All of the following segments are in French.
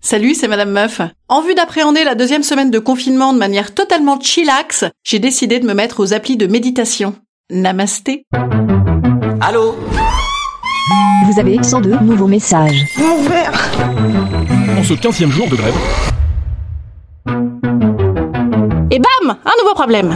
Salut, c'est Madame Meuf. En vue d'appréhender la deuxième semaine de confinement de manière totalement chillax, j'ai décidé de me mettre aux applis de méditation. Namasté. Allô Vous avez 102 nouveaux messages. En ce 15e jour de grève, Et bam Un nouveau problème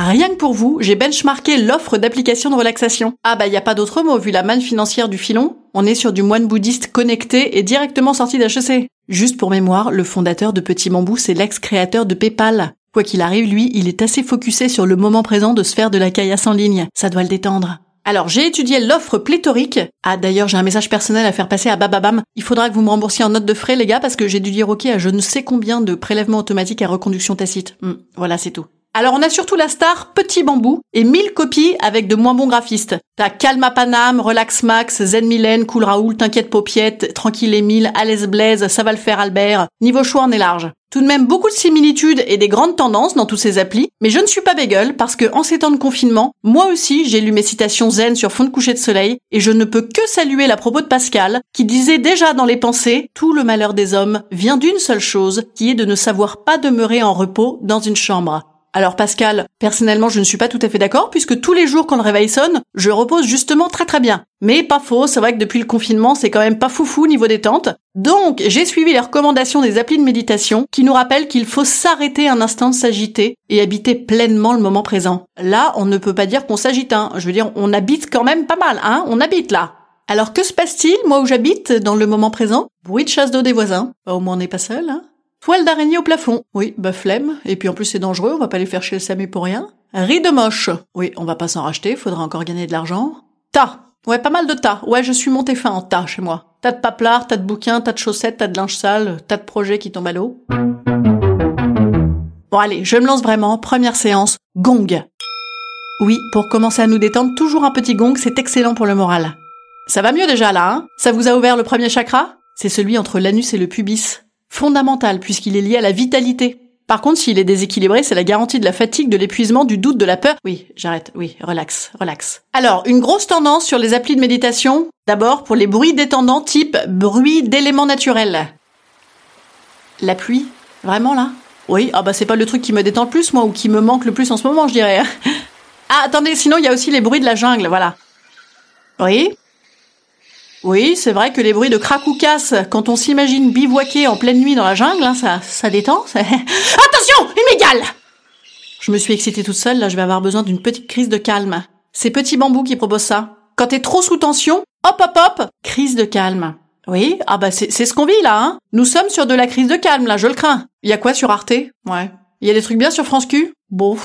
Rien que pour vous, j'ai benchmarké l'offre d'applications de relaxation. Ah bah y a pas d'autre mot vu la manne financière du filon. On est sur du moine bouddhiste connecté et directement sorti d'HEC. Juste pour mémoire, le fondateur de Petit Bambou, c'est l'ex-créateur de PayPal. Quoi qu'il arrive, lui, il est assez focusé sur le moment présent de se faire de la caillasse en ligne. Ça doit le détendre. Alors, j'ai étudié l'offre pléthorique. Ah, d'ailleurs, j'ai un message personnel à faire passer à Bababam. Il faudra que vous me remboursiez en note de frais, les gars, parce que j'ai dû dire OK à je ne sais combien de prélèvements automatiques à reconduction tacite. Hmm, voilà, c'est tout. Alors on a surtout la star Petit Bambou et 1000 copies avec de moins bons graphistes. T'as Calma Panam, Relax Max, Zen Mylène, Cool Raoul, T'inquiète Paupiette, Tranquille Émile, Alès Blaise, Ça va le faire Albert. Niveau choix on est large. Tout de même beaucoup de similitudes et des grandes tendances dans tous ces applis, mais je ne suis pas bégueule parce que en ces temps de confinement, moi aussi j'ai lu mes citations zen sur fond de coucher de soleil et je ne peux que saluer la propos de Pascal qui disait déjà dans les pensées tout le malheur des hommes vient d'une seule chose qui est de ne savoir pas demeurer en repos dans une chambre. Alors Pascal, personnellement je ne suis pas tout à fait d'accord puisque tous les jours quand le réveil sonne, je repose justement très très bien. Mais pas faux, c'est vrai que depuis le confinement c'est quand même pas foufou niveau détente. Donc j'ai suivi les recommandations des applis de méditation qui nous rappellent qu'il faut s'arrêter un instant de s'agiter et habiter pleinement le moment présent. Là on ne peut pas dire qu'on s'agite, hein. je veux dire on habite quand même pas mal, hein, on habite là. Alors que se passe-t-il, moi où j'habite, dans le moment présent? Bruit de chasse d'eau des voisins. Bah, au moins on n'est pas seul, hein Toile d'araignée au plafond. Oui, bah flemme. Et puis en plus c'est dangereux, on va pas les faire chez le SAMU pour rien. Riz de moche. Oui, on va pas s'en racheter, faudra encore gagner de l'argent. Tas. Ouais, pas mal de tas. Ouais, je suis monté fin en tas chez moi. Tas de paplards, tas de bouquins, tas de chaussettes, tas de linge sale, tas de projets qui tombent à l'eau. Bon allez, je me lance vraiment. Première séance. Gong. Oui, pour commencer à nous détendre, toujours un petit gong, c'est excellent pour le moral. Ça va mieux déjà là, hein? Ça vous a ouvert le premier chakra? C'est celui entre l'anus et le pubis fondamental puisqu'il est lié à la vitalité. Par contre, s'il est déséquilibré, c'est la garantie de la fatigue, de l'épuisement, du doute, de la peur. Oui, j'arrête. Oui, relax, relax. Alors, une grosse tendance sur les applis de méditation. D'abord, pour les bruits détendants type bruit d'éléments naturels. La pluie? Vraiment là? Oui, ah bah c'est pas le truc qui me détend le plus, moi, ou qui me manque le plus en ce moment, je dirais. ah, attendez, sinon il y a aussi les bruits de la jungle, voilà. Oui oui, c'est vrai que les bruits de crack ou quand on s'imagine bivouaquer en pleine nuit dans la jungle, hein, ça, ça détend. Attention, une mégale Je me suis excitée toute seule, là je vais avoir besoin d'une petite crise de calme. C'est Petit Bambou qui propose ça. Quand t'es trop sous tension, hop hop hop, crise de calme. Oui, ah bah c'est ce qu'on vit là, hein. Nous sommes sur de la crise de calme là, je le crains. Il y a quoi sur Arte? Ouais. Il y a des trucs bien sur France Q? Bon.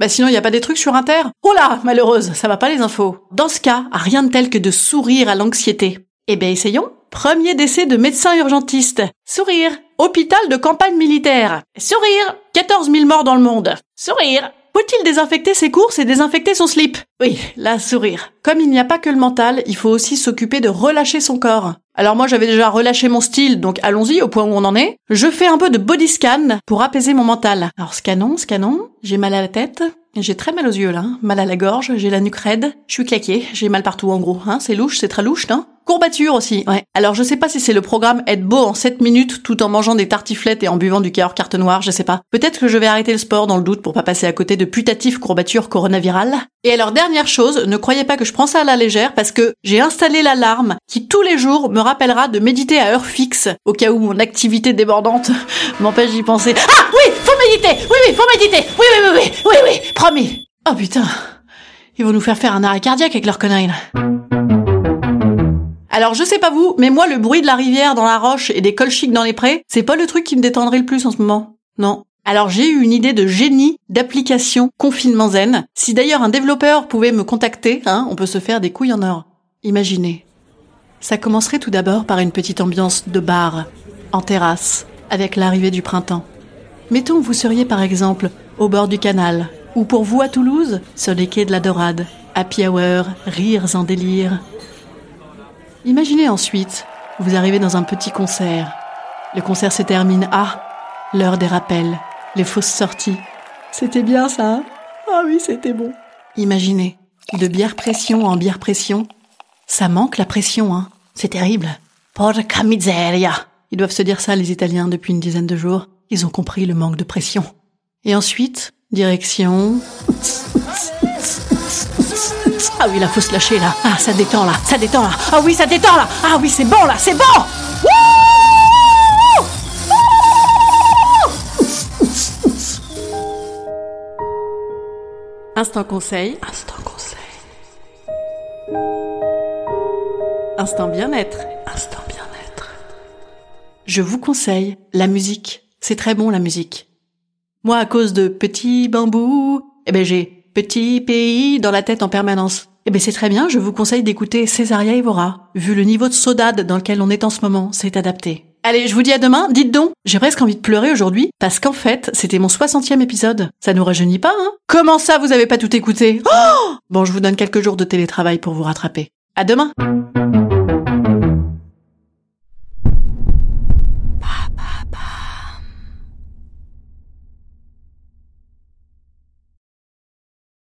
Bah sinon, il n'y a pas des trucs sur Inter? Oh là, malheureuse, ça va pas les infos. Dans ce cas, rien de tel que de sourire à l'anxiété. Eh bien, essayons. Premier décès de médecin urgentiste. Sourire. Hôpital de campagne militaire. Sourire. 14 000 morts dans le monde. Sourire. Faut-il désinfecter ses courses et désinfecter son slip? Oui, là, sourire. Comme il n'y a pas que le mental, il faut aussi s'occuper de relâcher son corps. Alors moi j'avais déjà relâché mon style, donc allons-y au point où on en est. Je fais un peu de body scan pour apaiser mon mental. Alors scannons, scannons, j'ai mal à la tête, j'ai très mal aux yeux là, mal à la gorge, j'ai la nuque raide, je suis claqué, j'ai mal partout en gros, hein, c'est louche, c'est très louche, non? Courbature aussi, ouais. Alors je sais pas si c'est le programme être beau en 7 minutes tout en mangeant des tartiflettes et en buvant du cœur carte noire, je sais pas. Peut-être que je vais arrêter le sport dans le doute pour pas passer à côté de putatives courbatures coronavirales. Et alors dernière chose, ne croyez pas que je prends ça à la légère parce que j'ai installé l'alarme qui tous les jours me rappellera de méditer à heure fixe au cas où mon activité débordante m'empêche d'y penser. Ah oui, faut méditer. Oui oui, faut méditer. Oui oui oui oui. Oui oui, promis. Oh putain. Ils vont nous faire faire un arrêt cardiaque avec leur conneries là. Alors je sais pas vous, mais moi le bruit de la rivière dans la roche et des colchiques dans les prés, c'est pas le truc qui me détendrait le plus en ce moment. Non. Alors j'ai eu une idée de génie d'application confinement zen. Si d'ailleurs un développeur pouvait me contacter, hein, on peut se faire des couilles en or. Imaginez. Ça commencerait tout d'abord par une petite ambiance de bar, en terrasse, avec l'arrivée du printemps. Mettons vous seriez par exemple au bord du canal, ou pour vous à Toulouse, sur les quais de la Dorade, happy hour, rires en délire. Imaginez ensuite, vous arrivez dans un petit concert. Le concert se termine. Ah, l'heure des rappels, les fausses sorties. C'était bien ça, hein? Ah oui, c'était bon. Imaginez, de bière pression en bière pression. Ça manque la pression, hein C'est terrible. Porca miseria. Ils doivent se dire ça, les Italiens, depuis une dizaine de jours. Ils ont compris le manque de pression. Et ensuite, direction... Ah oui, là, faut se lâcher, là. Ah, ça détend, là. Ça détend, là. Ah oui, ça détend, là. Ah oui, c'est bon, là. C'est bon Instant conseil. Instant conseil. Instant bien-être. Instant bien-être. Je vous conseille la musique. C'est très bon la musique. Moi, à cause de Petit Bambou, eh ben j'ai Petit Pays dans la tête en permanence. Eh ben c'est très bien, je vous conseille d'écouter Césaria Evora. Vu le niveau de saudade dans lequel on est en ce moment, c'est adapté. Allez, je vous dis à demain, dites donc J'ai presque envie de pleurer aujourd'hui, parce qu'en fait, c'était mon 60e épisode. Ça nous rajeunit pas, hein? Comment ça, vous avez pas tout écouté? Oh Bon, je vous donne quelques jours de télétravail pour vous rattraper. À demain